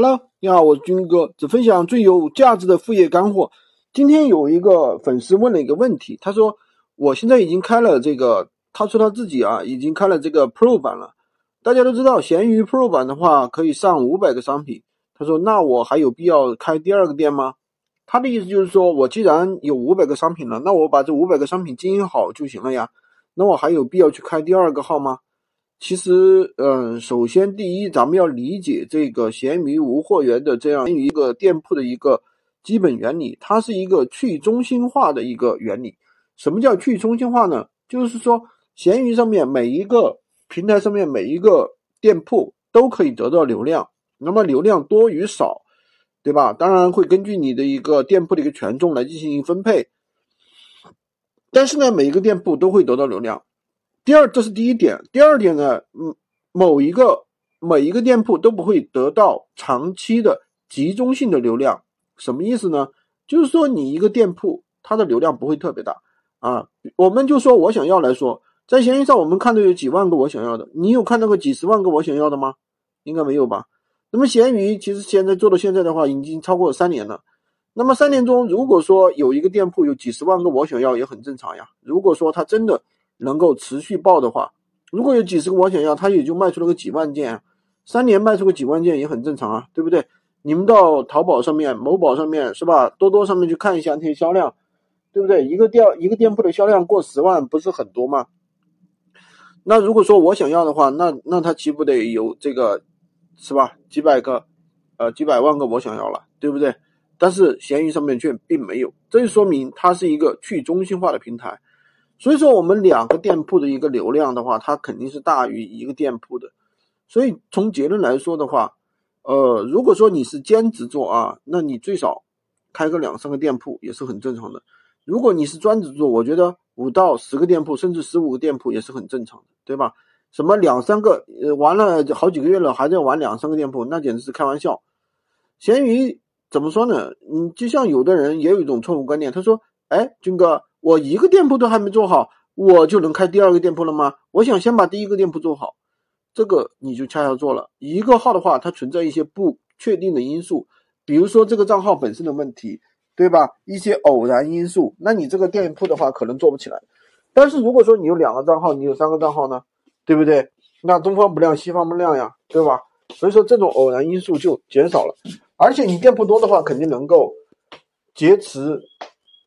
Hello，你好，我是军哥，只分享最有价值的副业干货。今天有一个粉丝问了一个问题，他说我现在已经开了这个，他说他自己啊已经开了这个 Pro 版了。大家都知道，闲鱼 Pro 版的话可以上五百个商品。他说那我还有必要开第二个店吗？他的意思就是说我既然有五百个商品了，那我把这五百个商品经营好就行了呀。那我还有必要去开第二个号吗？其实，嗯，首先第一，咱们要理解这个闲鱼无货源的这样一个店铺的一个基本原理，它是一个去中心化的一个原理。什么叫去中心化呢？就是说，闲鱼上面每一个平台上面每一个店铺都可以得到流量，那么流量多与少，对吧？当然会根据你的一个店铺的一个权重来进行分配，但是呢，每一个店铺都会得到流量。第二，这是第一点。第二点呢，嗯，某一个每一个店铺都不会得到长期的集中性的流量，什么意思呢？就是说你一个店铺它的流量不会特别大啊。我们就说我想要来说，在闲鱼上我们看到有几万个我想要的，你有看到过几十万个我想要的吗？应该没有吧？那么闲鱼其实现在做到现在的话，已经超过三年了。那么三年中，如果说有一个店铺有几十万个我想要，也很正常呀。如果说它真的。能够持续爆的话，如果有几十个我想要，他也就卖出了个几万件，三年卖出个几万件也很正常啊，对不对？你们到淘宝上面、某宝上面是吧？多多上面去看一下那些销量，对不对？一个店一个店铺的销量过十万不是很多吗？那如果说我想要的话，那那他岂不得有这个是吧？几百个，呃，几百万个我想要了，对不对？但是闲鱼上面却并没有，这就说明它是一个去中心化的平台。所以说，我们两个店铺的一个流量的话，它肯定是大于一个店铺的。所以从结论来说的话，呃，如果说你是兼职做啊，那你最少开个两三个店铺也是很正常的。如果你是专职做，我觉得五到十个店铺，甚至十五个店铺也是很正常的，对吧？什么两三个，呃，玩了好几个月了，还在玩两三个店铺，那简直是开玩笑。闲鱼怎么说呢？嗯，就像有的人也有一种错误观念，他说：“哎，军哥。”我一个店铺都还没做好，我就能开第二个店铺了吗？我想先把第一个店铺做好，这个你就恰恰做了。一个号的话，它存在一些不确定的因素，比如说这个账号本身的问题，对吧？一些偶然因素，那你这个店铺的话可能做不起来。但是如果说你有两个账号，你有三个账号呢，对不对？那东方不亮西方不亮呀，对吧？所以说这种偶然因素就减少了，而且你店铺多的话，肯定能够劫持。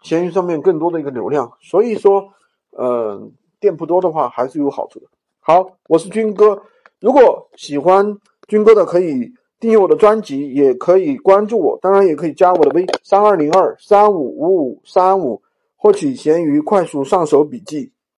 闲鱼上面更多的一个流量，所以说，嗯，店铺多的话还是有好处的。好，我是军哥，如果喜欢军哥的可以订阅我的专辑，也可以关注我，当然也可以加我的微三二零二三五五五三五，获取闲鱼快速上手笔记。